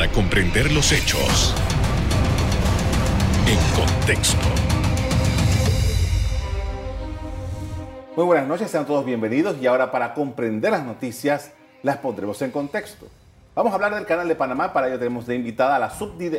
para comprender los hechos en contexto. Muy buenas noches, sean todos bienvenidos y ahora para comprender las noticias las pondremos en contexto. Vamos a hablar del canal de Panamá, para ello tenemos de invitada a la,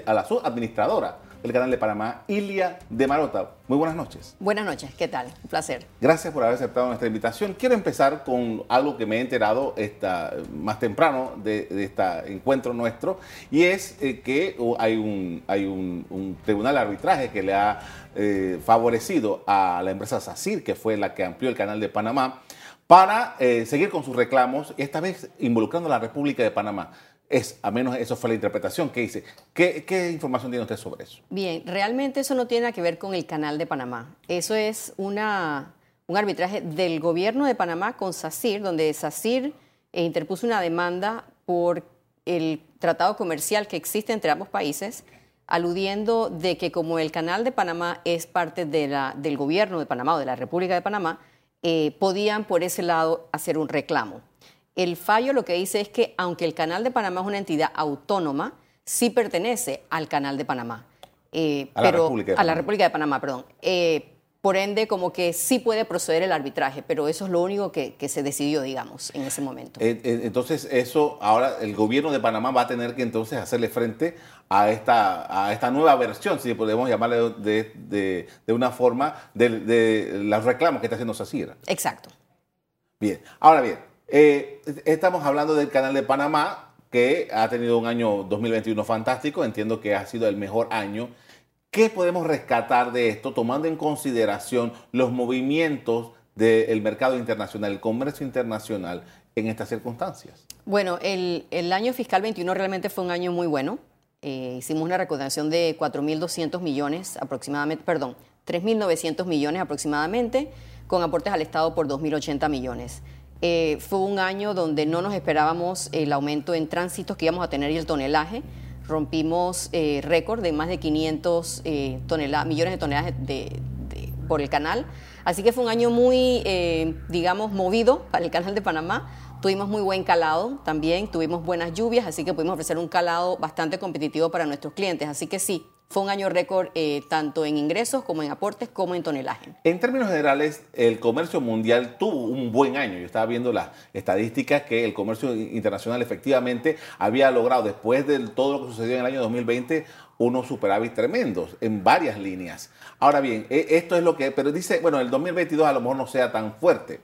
a la subadministradora del canal de Panamá, Ilia de Marota. Muy buenas noches. Buenas noches, ¿qué tal? Un placer. Gracias por haber aceptado nuestra invitación. Quiero empezar con algo que me he enterado esta, más temprano de, este encuentro nuestro, y es eh, que hay, un, hay un, tribunal de arbitraje que le ha eh, favorecido a la empresa SACIR, que fue la que amplió el canal de Panamá, para eh, seguir con sus reclamos, esta vez involucrando a la República de Panamá. Es, a menos eso fue la interpretación que hice. ¿Qué, información tiene usted sobre eso? Bien, realmente eso no tiene nada que ver con el canal de Panamá. Eso es un arbitraje del gobierno de Panamá con SACIR, donde SACIR eh, interpuso una demanda por el tratado comercial que existe entre ambos países, aludiendo de que como el canal de Panamá es parte del gobierno de Panamá o de la República de Panamá, eh, podían por ese lado hacer un reclamo. El fallo lo que dice es que aunque el Canal de Panamá es una entidad autónoma, sí pertenece al Canal de Panamá. Eh, a, la República de a la República de Panamá. perdón. Eh, por ende, como que sí puede proceder el arbitraje, pero eso es lo único que, se decidió, digamos, en ese momento. entonces, eso, ahora el gobierno de Panamá va a tener que entonces hacerle frente a esta, a esta nueva versión, si podemos llamarle de, una forma, de, los reclamos que está haciendo SACIR. Exacto. Bien, ahora bien, eh, estamos hablando del canal de Panamá, que ha tenido un año 2021 fantástico, entiendo que ha sido el mejor año. ¿Qué podemos rescatar de esto, tomando en consideración los movimientos del mercado internacional, el comercio internacional en estas circunstancias? Bueno, el, año fiscal 21 realmente fue un año muy bueno. Eh, hicimos una recaudación de 4.200 millones aproximadamente, perdón, 3.900 millones aproximadamente, con aportes al Estado por 2.080 millones. Eh, fue un año donde no nos esperábamos el aumento en tránsitos que íbamos a tener y el tonelaje. Rompimos eh, récord de más de 500 eh, millones de toneladas por el canal. Así que fue un año muy, digamos, movido para el canal de Panamá. Tuvimos muy buen calado también, tuvimos buenas lluvias, así que pudimos ofrecer un calado bastante competitivo para nuestros clientes. Así que sí, fue un año récord eh, tanto en ingresos como en aportes como en tonelaje. En términos generales, el comercio mundial tuvo un buen año. Yo estaba viendo las estadísticas que el comercio internacional efectivamente había logrado después de todo lo que sucedió en el año 2020 unos superávit tremendos en varias líneas. Ahora bien, e, esto es lo que, pero dice, bueno, el 2022 a lo mejor no sea tan fuerte.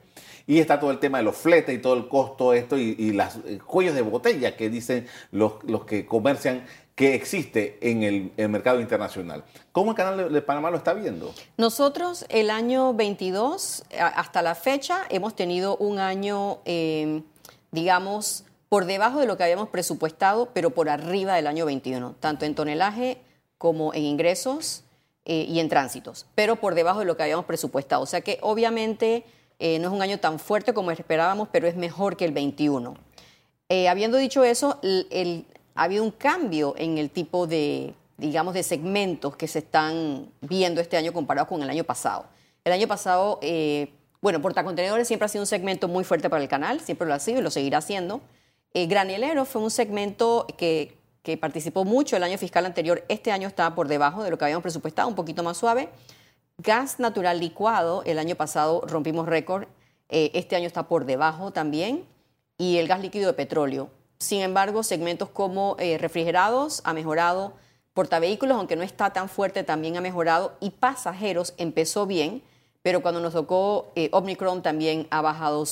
Y está todo el tema de los fletes y todo el costo esto y, los eh, cuellos de botella que dicen los, los que comercian que existe en el, mercado internacional. ¿Cómo el canal de, Panamá lo está viendo? Nosotros el año 22, hasta la fecha, hemos tenido un año, em, digamos, por debajo de lo que habíamos presupuestado, pero por arriba del año 21, tanto en tonelaje como en ingresos eh, y en tránsitos, pero por debajo de lo que habíamos presupuestado. O sea que obviamente eh, no es un año tan fuerte como esperábamos, pero es mejor que el 21. Eh, habiendo dicho eso, el, ha habido un cambio en el tipo de, digamos, de segmentos que se están viendo este año comparado con el año pasado. El año pasado, eh, bueno, portacontenedores siempre ha sido un segmento muy fuerte para el canal, siempre lo ha sido y lo seguirá siendo. Eh, granelero fue un segmento que, que participó mucho el año fiscal anterior. Este año está por debajo de lo que habíamos presupuestado, un poquito más suave. Gas natural licuado, el año pasado rompimos récord, eh, este año está por debajo también. Y el gas líquido de petróleo, sin embargo, segmentos como eh, refrigerados ha mejorado, portavehículos, aunque no está tan fuerte, también ha mejorado. Y pasajeros empezó bien, pero cuando nos tocó eh, Omicron también ha bajado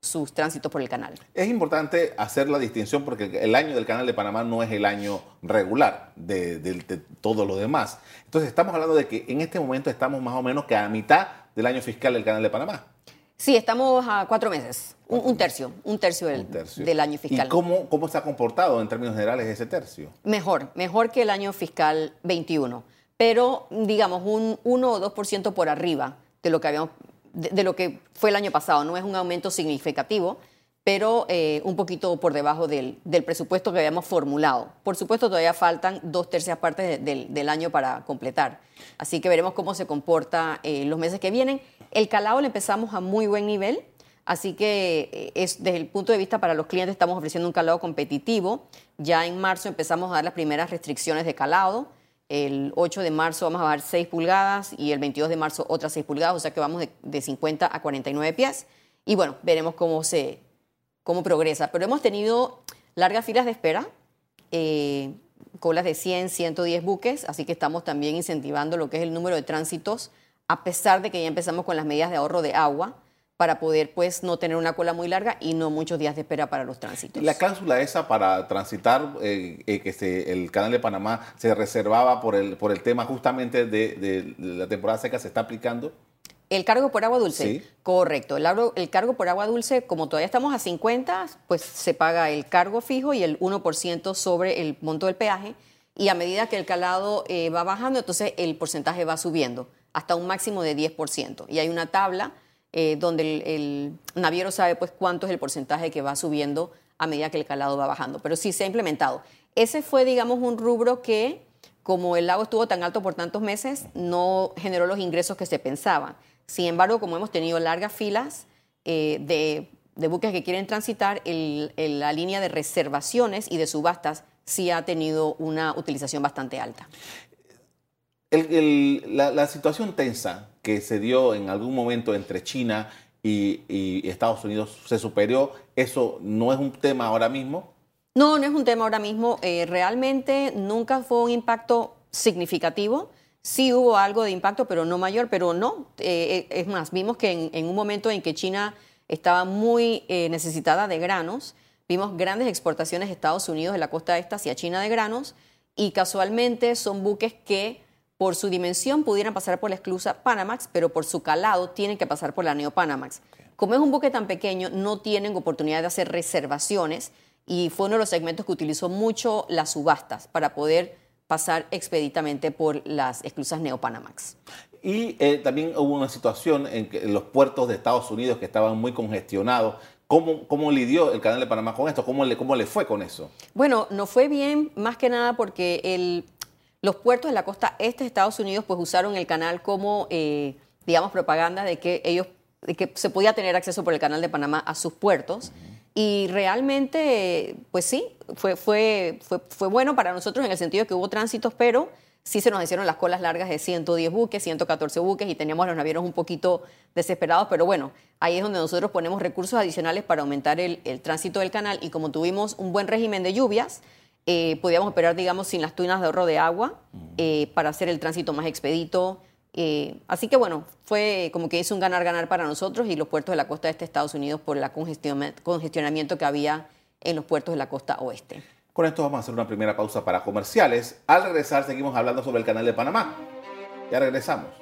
sus tránsitos por el canal. Es importante hacer la distinción porque el año del canal de Panamá no es el año regular de, de todo lo demás. Entonces estamos hablando de que en este momento estamos más o menos que a mitad del año fiscal del canal de Panamá. Sí, estamos a cuatro meses, un, tercio, un tercio, del, año fiscal. ¿Y cómo, cómo se ha comportado en términos generales ese tercio? Mejor, mejor que el año fiscal 21, pero digamos un 1 o 2% por arriba de lo que habíamos de, lo que fue el año pasado. No es un aumento significativo, pero eh, un poquito por debajo del, presupuesto que habíamos formulado. Por supuesto, todavía faltan dos tercias partes del año para completar. Así que veremos cómo se comporta eh, los meses que vienen. El calado le empezamos a muy buen nivel. Así que eh, es, desde el punto de vista para los clientes estamos ofreciendo un calado competitivo. Ya en marzo empezamos a dar las primeras restricciones de calado. El 8 de marzo vamos a dar 6 pulgadas y el 22 de marzo otras 6 pulgadas, o sea que vamos de, 50 a 49 pies. Y bueno, veremos cómo, se, cómo progresa. Pero hemos tenido largas filas de espera, eh, colas de 100, 110 buques, así que estamos también incentivando lo que es el número de tránsitos, a pesar de que ya empezamos con las medidas de ahorro de agua para poder pues no tener una cola muy larga y no muchos días de espera para los tránsitos. La cláusula esa para transitar, eh, eh, que se, el canal de Panamá se reservaba por el, por el tema justamente de, la temporada seca, ¿se está aplicando? El cargo por agua dulce. Sí. Correcto. El, el, cargo por agua dulce, como todavía estamos a 50, pues se paga el cargo fijo y el 1% sobre el monto del peaje. Y a medida que el calado eh, va bajando, entonces el porcentaje va subiendo hasta un máximo de 10%. Y hay una tabla eh, donde el, naviero sabe pues cuánto es el porcentaje que va subiendo a medida que el calado va bajando. Pero sí se ha implementado. Ese fue, digamos, un rubro que, como el lago estuvo tan alto por tantos meses, no generó los ingresos que se pensaban. Sin embargo, como hemos tenido largas filas eh, de, buques que quieren transitar, la línea de reservaciones y de subastas sí ha tenido una utilización bastante alta. la, situación tensa que se dio en algún momento entre China y, Estados Unidos se superó. ¿Eso no es un tema ahora mismo? No, no es un tema ahora mismo. Eh, realmente nunca fue un impacto significativo. Sí hubo algo de impacto, pero no mayor, pero no. Eh, eh, es más, vimos que en, un momento en que China estaba muy necesitada de granos, vimos grandes exportaciones de Estados Unidos de la costa esta hacia China de granos y casualmente son buques que por su dimensión pudieran pasar por la esclusa Panamax, pero por su calado tienen que pasar por la Neo Panamax. Como es un buque tan pequeño, no tienen oportunidad de hacer reservaciones y fue uno de los segmentos que utilizó mucho las subastas para poder pasar expeditamente por las esclusas Neo Panamax. Y eh, también hubo una situación en, que los puertos de Estados Unidos que estaban muy congestionados. ¿Cómo, ¿Cómo, lidió el canal de Panamá con esto? ¿Cómo le, ¿Cómo le fue con eso? Bueno, no fue bien, más que nada porque el, los puertos de la costa este de Estados Unidos pues usaron el canal como, eh, digamos, propaganda de que ellos, de que se podía tener acceso por el canal de Panamá a sus puertos. Y realmente, pues sí, fue, fue, fue, fue bueno para nosotros en el sentido de que hubo tránsitos, pero sí se nos hicieron las colas largas de 110 buques, 114 buques y teníamos los navieros un poquito desesperados, pero bueno, ahí es donde nosotros ponemos recursos adicionales para aumentar el tránsito del canal y como tuvimos un buen régimen de lluvias, eh, podíamos operar, digamos, sin las tunas de ahorro de agua eh, para hacer el tránsito más expedito. Eh, así que bueno, fue como que hizo un ganar-ganar para nosotros y los puertos de la costa este de Estados Unidos por el congestionamiento que había en los puertos de la costa oeste. Con esto vamos a hacer una primera pausa para comerciales. Al regresar seguimos hablando sobre el canal de Panamá. Ya regresamos.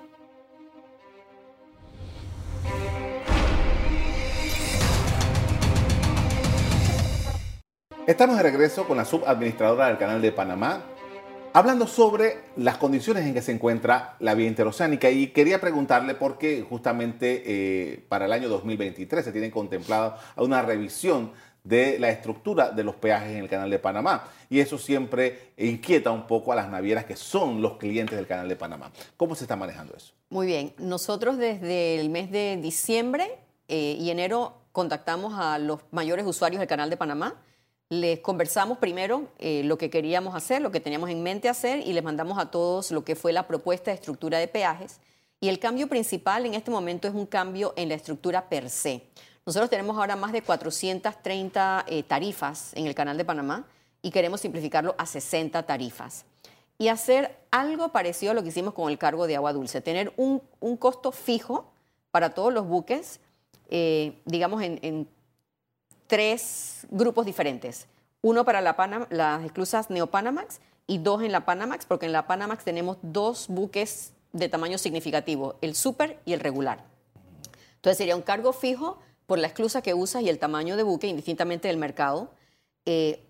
Estamos de regreso con la subadministradora del Canal de Panamá, hablando sobre las condiciones en que se encuentra la vía interoceánica y quería preguntarle por qué justamente eh, para el año 2023 se tiene contemplado una revisión de la estructura de los peajes en el Canal de Panamá. Y eso siempre inquieta un poco a las navieras que son los clientes del Canal de Panamá. ¿Cómo se está manejando eso? Muy bien. Nosotros desde el mes de diciembre eh, y enero contactamos a los mayores usuarios del Canal de Panamá les conversamos primero eh, lo que queríamos hacer, lo que teníamos en mente hacer y les mandamos a todos lo que fue la propuesta de estructura de peajes. Y el cambio principal en este momento es un cambio en la estructura per se. Nosotros tenemos ahora más de 430 eh, tarifas en el Canal de Panamá y queremos simplificarlo a 60 tarifas. Y hacer algo parecido a lo que hicimos con el cargo de agua dulce, tener un, costo fijo para todos los buques, eh, digamos en tres grupos diferentes. Uno para la las esclusas Neopanamax y dos en la Panamax, porque en la Panamax tenemos dos buques de tamaño significativo, el super y el regular. Entonces sería un cargo fijo por la esclusa que usas y el tamaño de buque, indistintamente del mercado. Eh,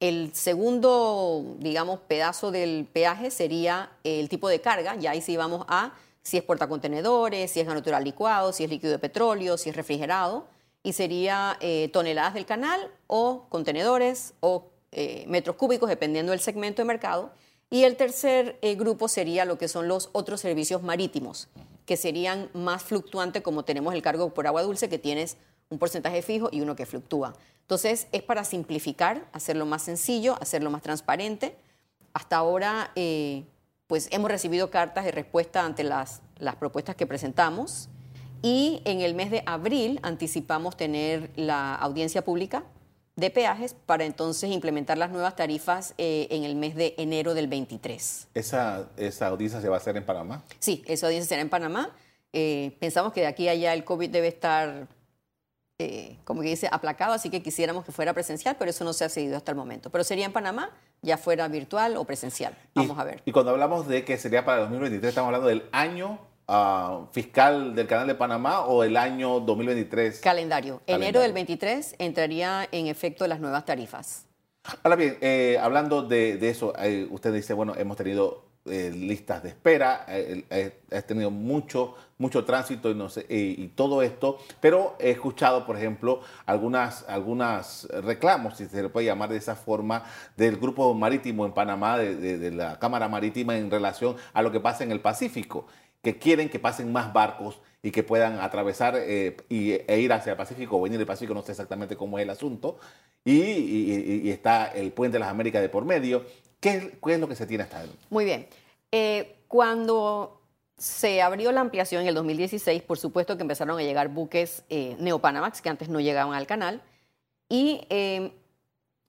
el segundo, digamos, pedazo del peaje sería el tipo de carga, ya ahí sí vamos a si es portacontenedores, si es natural licuado, si es líquido de petróleo, si es refrigerado y sería eh, toneladas del canal o contenedores o eh, metros cúbicos, dependiendo del segmento de mercado. Y el tercer eh, grupo sería lo que son los otros servicios marítimos, que serían más fluctuantes, como tenemos el cargo por agua dulce, que tienes un porcentaje fijo y uno que fluctúa. Entonces, es para simplificar, hacerlo más sencillo, hacerlo más transparente. Hasta ahora, pues hemos recibido cartas de respuesta ante las, las propuestas que presentamos y en el mes de abril anticipamos tener la audiencia pública de peajes para entonces implementar las nuevas tarifas eh, en el mes de enero del 23. ¿Esa, ¿Esa audiencia se va a hacer en Panamá? Sí, esa audiencia será en Panamá. Eh, pensamos que de aquí a allá el COVID debe estar, eh, como que dice, aplacado, así que quisiéramos que fuera presencial, pero eso no se ha seguido hasta el momento. Pero sería en Panamá, ya fuera virtual o presencial. Vamos a ver. Y cuando hablamos de que sería para el 2023, estamos hablando del año uh, fiscal del Canal de Panamá o el año 2023? Calendario. Enero del 23 entraría en efecto las nuevas tarifas. Ahora bien, eh, hablando de, de eso, eh, usted dice, bueno, hemos tenido eh, listas de espera, eh, ha tenido mucho, mucho tránsito y, no sé, y, todo esto, pero he escuchado, por ejemplo, algunas, algunas reclamos, si se le puede llamar de esa forma, del grupo marítimo en Panamá, de, de la Cámara Marítima en relación a lo que pasa en el Pacífico que quieren que pasen más barcos y que puedan atravesar eh, y, e ir hacia el Pacífico o venir del Pacífico, no sé exactamente cómo es el asunto. Y, está el Puente de las Américas de por medio. ¿Qué, es lo que se tiene hasta ahora? Muy bien. Eh, cuando se abrió la ampliación en el 2016, por supuesto que empezaron a llegar buques eh, Neopanamax, que antes no llegaban al canal. Y eh,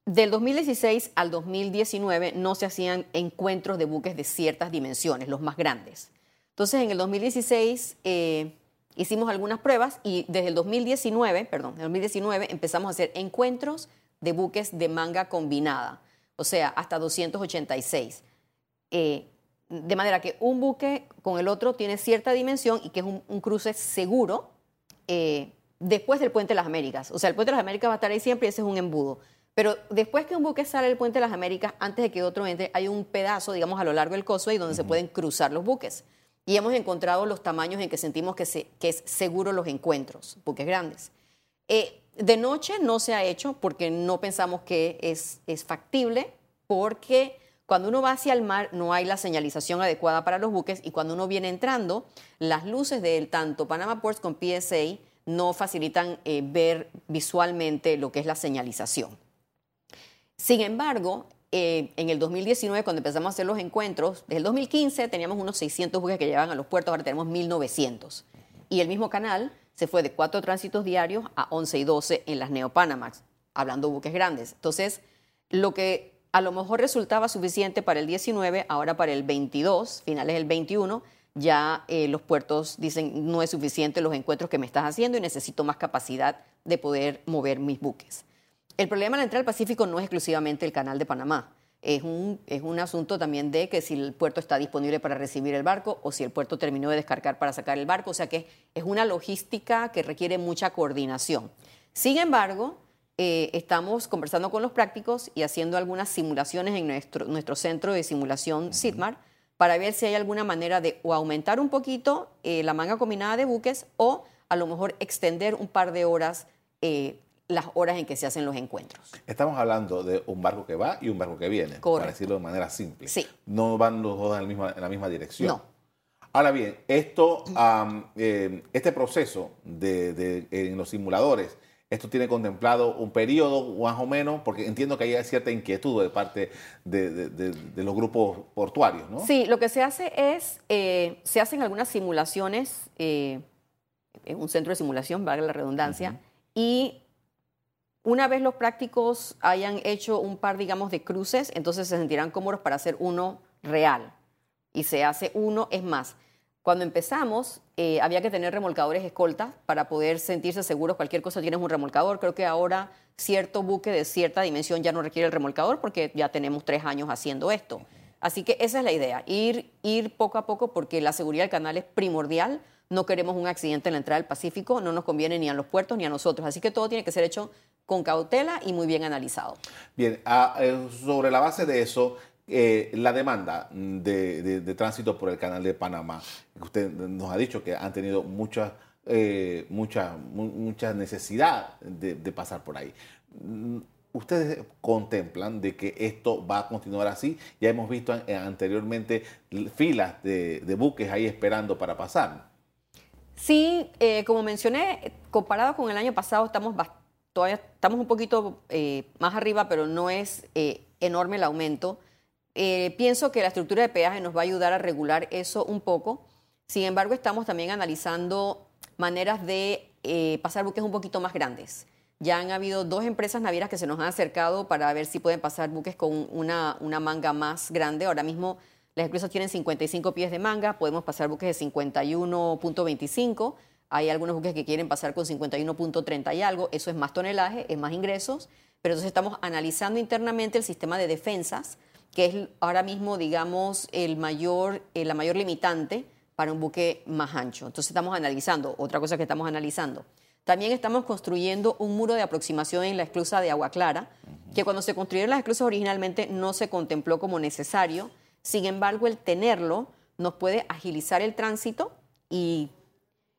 del 2016 al 2019 no se hacían encuentros de buques de ciertas dimensiones, los más grandes. Entonces, en el 2016 eh, hicimos algunas pruebas y desde el 2019, perdón, en 2019 empezamos a hacer encuentros de buques de manga combinada, o sea, hasta 286. Eh, de manera que un buque con el otro tiene cierta dimensión y que es un, cruce seguro eh, después del Puente de las Américas. O sea, el Puente de las Américas va a estar ahí siempre y ese es un embudo. Pero después que un buque sale del Puente de las Américas, antes de que otro entre, hay un pedazo, digamos, a lo largo del y donde se pueden cruzar los buques y hemos encontrado los tamaños en que sentimos que, es seguro los encuentros, buques grandes. Eh, de noche no se ha hecho porque no pensamos que es, factible, porque cuando uno va hacia el mar no hay la señalización adecuada para los buques y cuando uno viene entrando, las luces de tanto Panama Ports con PSA no facilitan eh, ver visualmente lo que es la señalización. Sin embargo, eh, en el 2019, cuando empezamos a hacer los encuentros, desde el 2015 teníamos unos 600 buques que llevaban a los puertos, ahora tenemos 1900. Y el mismo canal se fue de cuatro tránsitos diarios a 11 y 12 en las Neopanamax, hablando de buques grandes. Entonces, lo que a lo mejor resultaba suficiente para el 19, ahora para el 22, finales del 21, ya eh, los puertos dicen no es suficiente los encuentros que me estás haciendo y necesito más capacidad de poder mover mis buques. El problema de la entrada al Pacífico no es exclusivamente el canal de Panamá. Es un, es un asunto también de que si el puerto está disponible para recibir el barco o si el puerto terminó de descargar para sacar el barco. O sea que es una logística que requiere mucha coordinación. Sin embargo, eh, estamos conversando con los prácticos y haciendo algunas simulaciones en nuestro, nuestro centro de simulación SIDMAR para ver si hay alguna manera de o aumentar un poquito eh, la manga combinada de buques o a lo mejor extender un par de horas eh, las horas en que se hacen los encuentros. Estamos hablando de un barco que va y un barco que viene, para decirlo de manera simple. Sí. No van los dos en la misma, dirección. No. Ahora bien, esto, eh, este proceso de, en los simuladores, ¿esto tiene contemplado un periodo más o menos? Porque entiendo que hay cierta inquietud de parte de, los grupos portuarios, ¿no? Sí, lo que se hace es, eh, se hacen algunas simulaciones, eh, en un centro de simulación, valga la redundancia, y una vez los prácticos hayan hecho un par, digamos, de cruces, entonces se sentirán cómodos para hacer uno real. Y se hace uno, es más, cuando empezamos eh, había que tener remolcadores escoltas para poder sentirse seguros, cualquier cosa tienes un remolcador. Creo que ahora cierto buque de cierta dimensión ya no requiere el remolcador porque ya tenemos tres años haciendo esto. Así que esa es la idea, ir, ir poco a poco porque la seguridad del canal es primordial. No queremos un accidente en la entrada del Pacífico, no nos conviene ni a los puertos ni a nosotros. Así que todo tiene que ser hecho con cautela y muy bien analizado. Bien, ah, eh, sobre la base de eso, eh, la demanda de, tránsito por el canal de Panamá, usted nos ha dicho que han tenido mucha, eh, mucha, mucha necesidad de, pasar por ahí. Mm, ¿Ustedes contemplan de que esto va a continuar así? Ya hemos visto anteriormente filas de, buques ahí esperando para pasar. Sí, eh, como mencioné, comparado con el año pasado, estamos todavía estamos un poquito eh, más arriba, pero no es eh, enorme el aumento. pienso que la estructura de peaje nos va a ayudar a regular eso un poco. Sin embargo, estamos también analizando maneras de pasar buques un poquito más grandes. Ya han habido dos empresas navieras que se nos han acercado para ver si pueden pasar buques con una, una manga más grande. Ahora mismo las esclusas tienen 55 pies de manga, podemos pasar buques de 51.25. Hay algunos buques que quieren pasar con 51.30 y algo. Eso es más tonelaje, es más ingresos. Pero entonces estamos analizando internamente el sistema de defensas, que es ahora mismo, digamos, el mayor, eh, la mayor limitante para un buque más ancho. Entonces estamos analizando, otra cosa que estamos analizando. También estamos construyendo un muro de aproximación en la esclusa de Agua Clara, que cuando se construyeron las esclusas originalmente no se contempló como necesario sin embargo, el tenerlo nos puede agilizar el tránsito y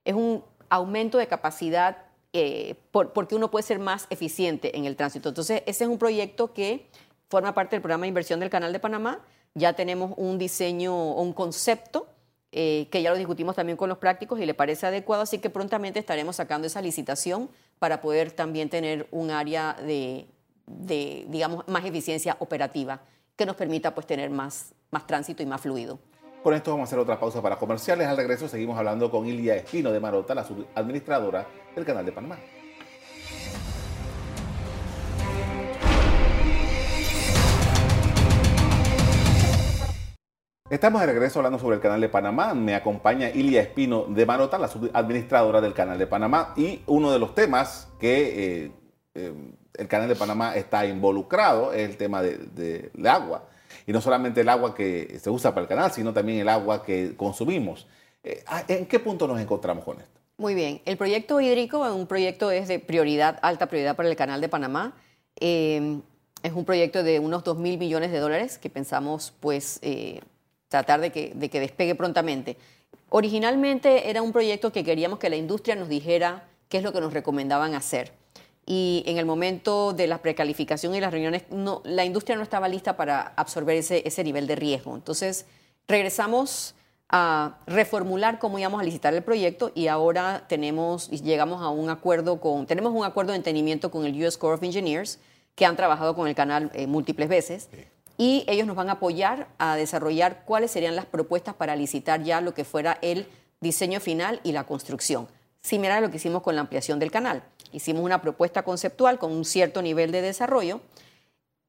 es un aumento de capacidad eh, porque uno puede ser más eficiente en el tránsito. Entonces, ese es un proyecto que forma parte del programa de inversión del Canal de Panamá. Ya tenemos un diseño o un concepto eh, que ya lo discutimos también con los prácticos y le parece adecuado, así que prontamente estaremos sacando esa licitación para poder también tener un área de, de digamos, más eficiencia operativa que nos permita pues tener más más tránsito y más fluido. Con esto vamos a hacer otra pausa para comerciales. Al regreso seguimos hablando con Ilia Espino de Marota, la administradora del Canal de Panamá. Estamos de regreso hablando sobre el Canal de Panamá. Me acompaña Ilia Espino de Marota, la administradora del Canal de Panamá. Y uno de los temas que eh, eh, el Canal de Panamá está involucrado es el tema de, de agua y no solamente el agua que se usa para el canal, sino también el agua que consumimos. Eh, ah, ¿En qué punto nos encontramos con esto? Muy bien, el proyecto hídrico es un proyecto es de prioridad, alta prioridad para el canal de Panamá. Eh, es un proyecto de unos 2 mil millones de dólares que pensamos pues eh, tratar de que, de que despegue prontamente. Originalmente era un proyecto que queríamos que la industria nos dijera qué es lo que nos recomendaban hacer y en el momento de la precalificación y las reuniones, no, la industria no estaba lista para absorber ese, ese nivel de riesgo. Entonces, regresamos a reformular cómo íbamos a licitar el proyecto y ahora tenemos y llegamos a un acuerdo con tenemos un acuerdo de entendimiento con el US Corps of Engineers que han trabajado con el canal eh, múltiples veces y ellos nos van a apoyar a desarrollar cuáles serían las propuestas para licitar ya lo que fuera el diseño final y la construcción, similar a lo que hicimos con la ampliación del canal. Hicimos una propuesta conceptual con un cierto nivel de desarrollo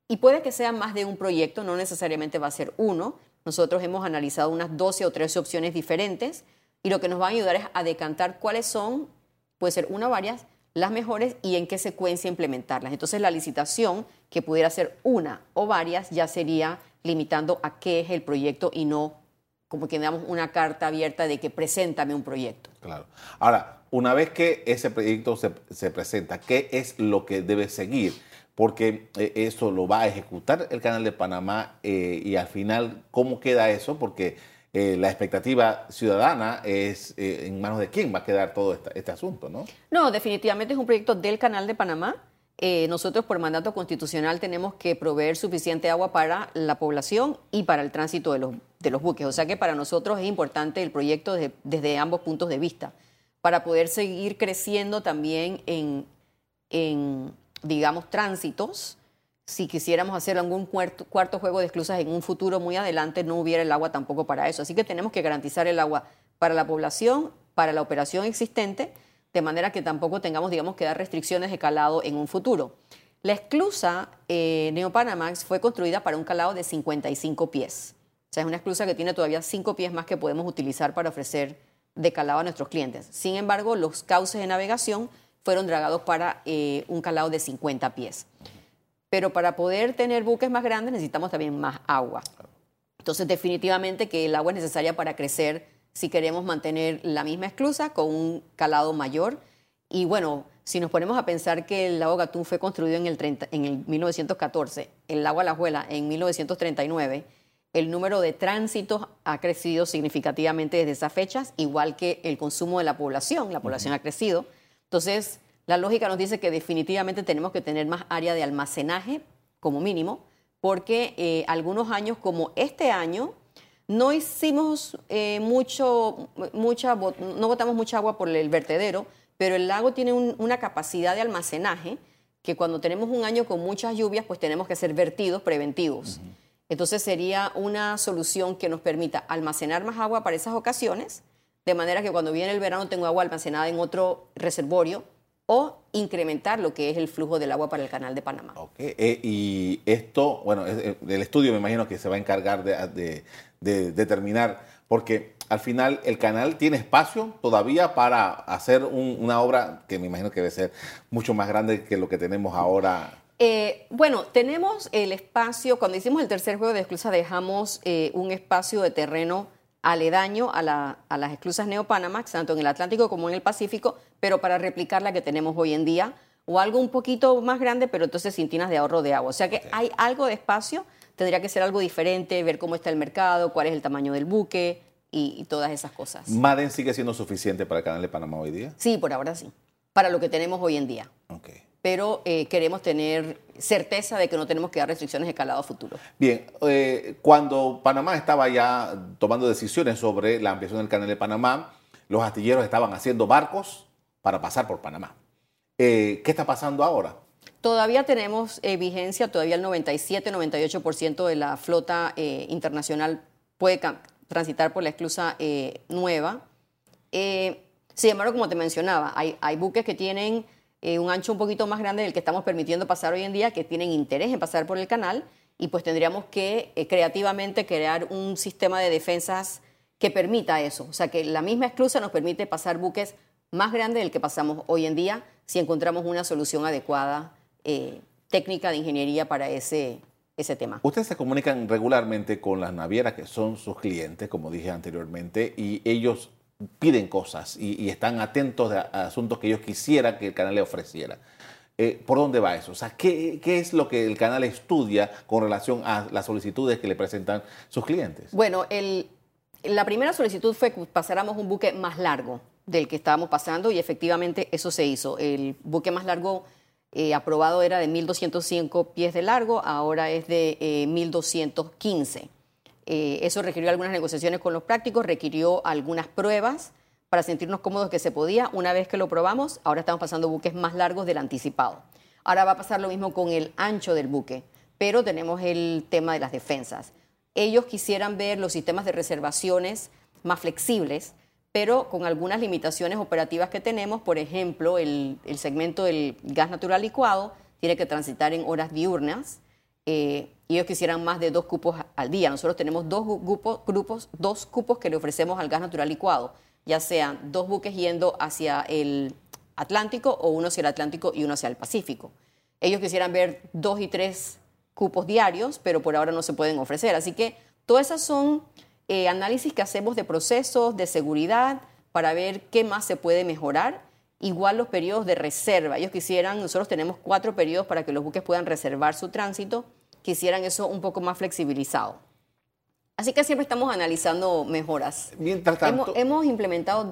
y puede que sea más de un proyecto, no necesariamente va a ser uno. Nosotros hemos analizado unas 12 o 13 opciones diferentes y lo que nos va a ayudar es a decantar cuáles son, puede ser una o varias, las mejores y en qué secuencia implementarlas. Entonces la licitación, que pudiera ser una o varias, ya sería limitando a qué es el proyecto y no como que damos una carta abierta de que preséntame un proyecto. Claro. Ahora, una vez que ese proyecto se, presenta, ¿qué es lo que debe seguir? Porque eh, eso lo va a ejecutar el Canal de Panamá eh, y al final, ¿cómo queda eso? Porque eh, la expectativa ciudadana es en manos de quién va a quedar todo este, asunto, ¿no? No, definitivamente es un proyecto del Canal de Panamá. nosotros por mandato constitucional tenemos que proveer suficiente agua para la población y para el tránsito de los, de los buques. O sea que para nosotros es importante el proyecto desde ambos puntos de vista para poder seguir creciendo también en, digamos, tránsitos. Si quisiéramos hacer algún cuarto, juego de esclusas en un futuro muy adelante, no hubiera el agua tampoco para eso. Así que tenemos que garantizar el agua para la población, para la operación existente, de manera que tampoco tengamos, digamos, que dar restricciones de calado en un futuro. La esclusa eh, Neopanamax fue construida para un calado de 55 pies. O sea, es una esclusa que tiene todavía 5 pies más que podemos utilizar para ofrecer de calado a nuestros clientes. Sin embargo, los cauces de navegación fueron dragados para eh, un calado de 50 pies. Pero para poder tener buques más grandes necesitamos también más agua. Entonces, definitivamente que el agua es necesaria para crecer si queremos mantener la misma esclusa con un calado mayor. Y bueno, si nos ponemos a pensar que el lago Gatún fue construido en el, en el 1914, el lago Alajuela en 1939, el número de tránsitos ha crecido significativamente desde esas fechas, igual que el consumo de la población. La población ha crecido. Entonces, la lógica nos dice que definitivamente tenemos que tener más área de almacenaje como mínimo, porque eh, algunos años como este año No hicimos eh, mucho, mucha, no botamos mucha agua por el vertedero, pero el lago tiene una capacidad de almacenaje que cuando tenemos un año con muchas lluvias, pues tenemos que hacer vertidos preventivos. Entonces sería una solución que nos permita almacenar más agua para esas ocasiones, de manera que cuando viene el verano tengo agua almacenada en otro reservorio o incrementar lo que es el flujo del agua para el canal de Panamá. Eh, y esto, bueno, el estudio me imagino que se va a encargar de, determinar, porque al final el canal tiene espacio todavía para hacer una obra que me imagino que debe ser mucho más grande que lo que tenemos ahora. Eh, bueno, tenemos el espacio, cuando hicimos el tercer juego de esclusas dejamos eh, un espacio de terreno aledaño a, las esclusas Neopanamax, tanto en el Atlántico como en el Pacífico, pero para replicar la que tenemos hoy en día, o algo un poquito más grande, pero entonces sin tinas de ahorro de agua. O sea que hay algo de espacio, tendría que ser algo diferente, ver cómo está el mercado, cuál es el tamaño del buque y, todas esas cosas. ¿Maden sigue siendo suficiente para el canal de Panamá hoy día? Sí, por ahora sí, para lo que tenemos hoy en día. Okay pero eh, queremos tener certeza de que no tenemos que dar restricciones de calado futuro. Bien, eh, cuando Panamá estaba ya tomando decisiones sobre la ampliación del canal de Panamá, los astilleros estaban haciendo barcos para pasar por Panamá. Eh, ¿Qué está pasando ahora? Todavía tenemos vigencia, todavía el 97-98% de la flota internacional puede transitar por la esclusa nueva. sin embargo, como te mencionaba, hay, hay buques que tienen eh, un ancho un poquito más grande del que estamos permitiendo pasar hoy en día, que tienen interés en pasar por el canal, y pues tendríamos que eh, creativamente crear un sistema de defensas que permita eso. O sea, que la misma esclusa nos permite pasar buques más grandes del que pasamos hoy en día si encontramos una solución adecuada eh, técnica de ingeniería para ese, ese tema. Ustedes se comunican regularmente con las navieras que son sus clientes, como dije anteriormente, y ellos piden cosas y, están atentos a, asuntos que ellos quisieran que el canal le ofreciera. Eh, ¿Por dónde va eso? O sea, ¿qué, es lo que el canal estudia con relación a las solicitudes que le presentan sus clientes? Bueno, la primera solicitud fue que pasáramos un buque más largo del que estábamos pasando y efectivamente eso se hizo. El buque más largo eh, aprobado era de 1.205 pies de largo, ahora es de 1.215. Eh, eso requirió algunas negociaciones con los prácticos, requirió algunas pruebas para sentirnos cómodos que se podía. Una vez que lo probamos, ahora estamos pasando buques más largos del anticipado. Ahora va a pasar lo mismo con el ancho del buque, pero tenemos el tema de las defensas. Ellos quisieran ver los sistemas de reservaciones más flexibles, pero con algunas limitaciones operativas que tenemos. Por ejemplo, el, segmento del gas natural licuado tiene que transitar en horas diurnas. Eh, y ellos quisieran más de dos cupos al día. Nosotros tenemos dos grupos, dos cupos que le ofrecemos al gas natural licuado, ya sean dos buques yendo hacia el Atlántico o uno hacia el Atlántico y uno hacia el Pacífico. Ellos quisieran ver dos y tres cupos diarios, pero por ahora no se pueden ofrecer. Así que todas esas son eh, análisis que hacemos de procesos, de seguridad, para ver qué más se puede mejorar. Igual los periodos de reserva. Ellos quisieran, nosotros tenemos cuatro periodos para que los buques puedan reservar su tránsito quisieran eso un poco más flexibilizado. Así que siempre estamos analizando mejoras. Mientras tanto, hemos, implementado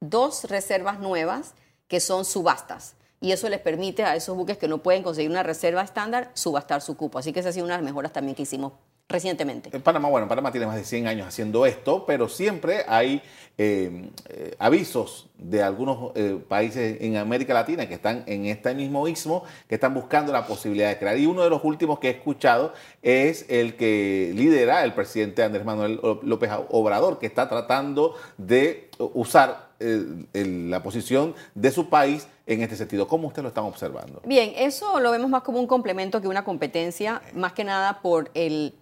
dos reservas nuevas que son subastas. Y eso les permite a esos buques que no pueden conseguir una reserva estándar subastar su cupo. Así que esa ha sido una de las mejoras también que hicimos recientemente. En Panamá, bueno, Panamá tiene más de 100 años haciendo esto, pero siempre hay eh, eh, avisos de algunos eh, países en América Latina que están en este mismo istmo, que están buscando la posibilidad de crear. Y uno de los últimos que he escuchado es el que lidera el presidente Andrés Manuel López Obrador, que está tratando de usar la posición de su país en este sentido. ¿Cómo usted lo están observando? Bien, eso lo vemos más como un complemento que una competencia, más que nada por el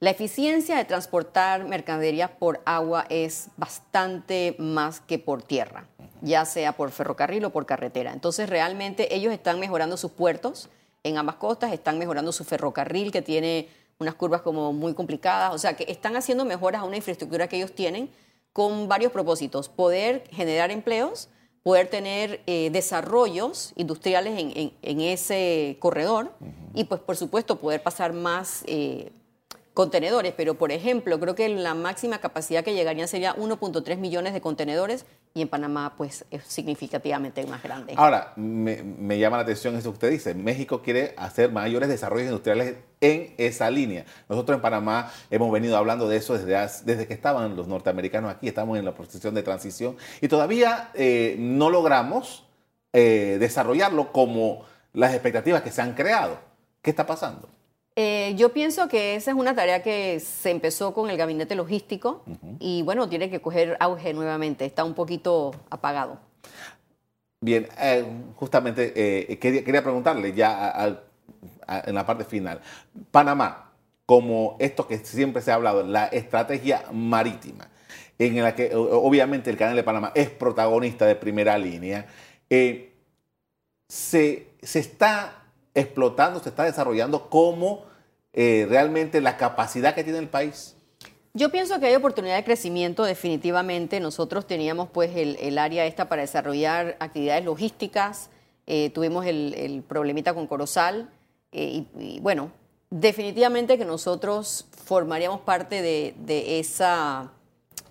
la eficiencia de transportar mercadería por agua es bastante más que por tierra, ya sea por ferrocarril o por carretera. Entonces, realmente ellos están mejorando sus puertos en ambas costas, están mejorando su ferrocarril que tiene unas curvas como muy complicadas, o sea, que están haciendo mejoras a una infraestructura que ellos tienen con varios propósitos, poder generar empleos, poder tener eh, desarrollos industriales en, ese corredor y pues por supuesto poder pasar más eh, contenedores, pero por ejemplo, creo que la máxima capacidad que llegarían sería 1.3 millones de contenedores y en Panamá pues es significativamente más grande. Ahora, me, llama la atención eso que usted dice. México quiere hacer mayores desarrollos industriales en esa línea. Nosotros en Panamá hemos venido hablando de eso desde, desde que estaban los norteamericanos aquí, estamos en la posición de transición y todavía eh, no logramos eh, desarrollarlo como las expectativas que se han creado. ¿Qué está pasando? Eh, yo pienso que esa es una tarea que se empezó con el gabinete logístico y bueno, tiene que coger auge nuevamente, está un poquito apagado. Bien, eh, justamente eh, quería, preguntarle ya en la parte final, Panamá, como esto que siempre se ha hablado, la estrategia marítima, en la que obviamente el canal de Panamá es protagonista de primera línea, se, se está explotando, se está desarrollando como eh, realmente la capacidad que tiene el país? Yo pienso que hay oportunidad de crecimiento definitivamente. Nosotros teníamos pues el, área esta para desarrollar actividades logísticas, eh, tuvimos el, problemita con Corozal eh, y, bueno, definitivamente que nosotros formaríamos parte de, de, esa,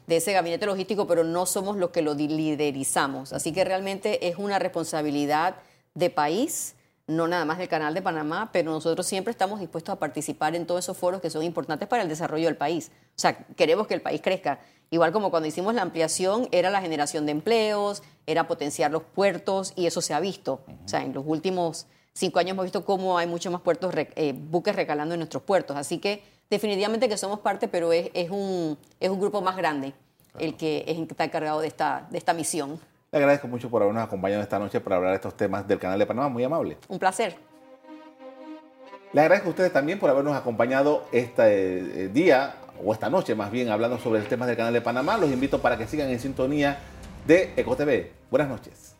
de ese gabinete logístico, pero no somos los que lo liderizamos. Así que realmente es una responsabilidad de país no nada más del Canal de Panamá, pero nosotros siempre estamos dispuestos a participar en todos esos foros que son importantes para el desarrollo del país. O sea, queremos que el país crezca. Igual como cuando hicimos la ampliación, era la generación de empleos, era potenciar los puertos y eso se ha visto. O sea, en los últimos cinco años hemos visto cómo hay muchos más puertos, eh, buques recalando en nuestros puertos. Así que definitivamente que somos parte, pero es, un, es un grupo más grande el que, es el que está encargado de esta, de esta misión. Le agradezco mucho por habernos acompañado esta noche para hablar de estos temas del canal de Panamá. Muy amable. Un placer. Le agradezco a ustedes también por habernos acompañado este eh, día, o esta noche más bien, hablando sobre el tema del canal de Panamá. Los invito para que sigan en sintonía de EcoTV. Buenas noches.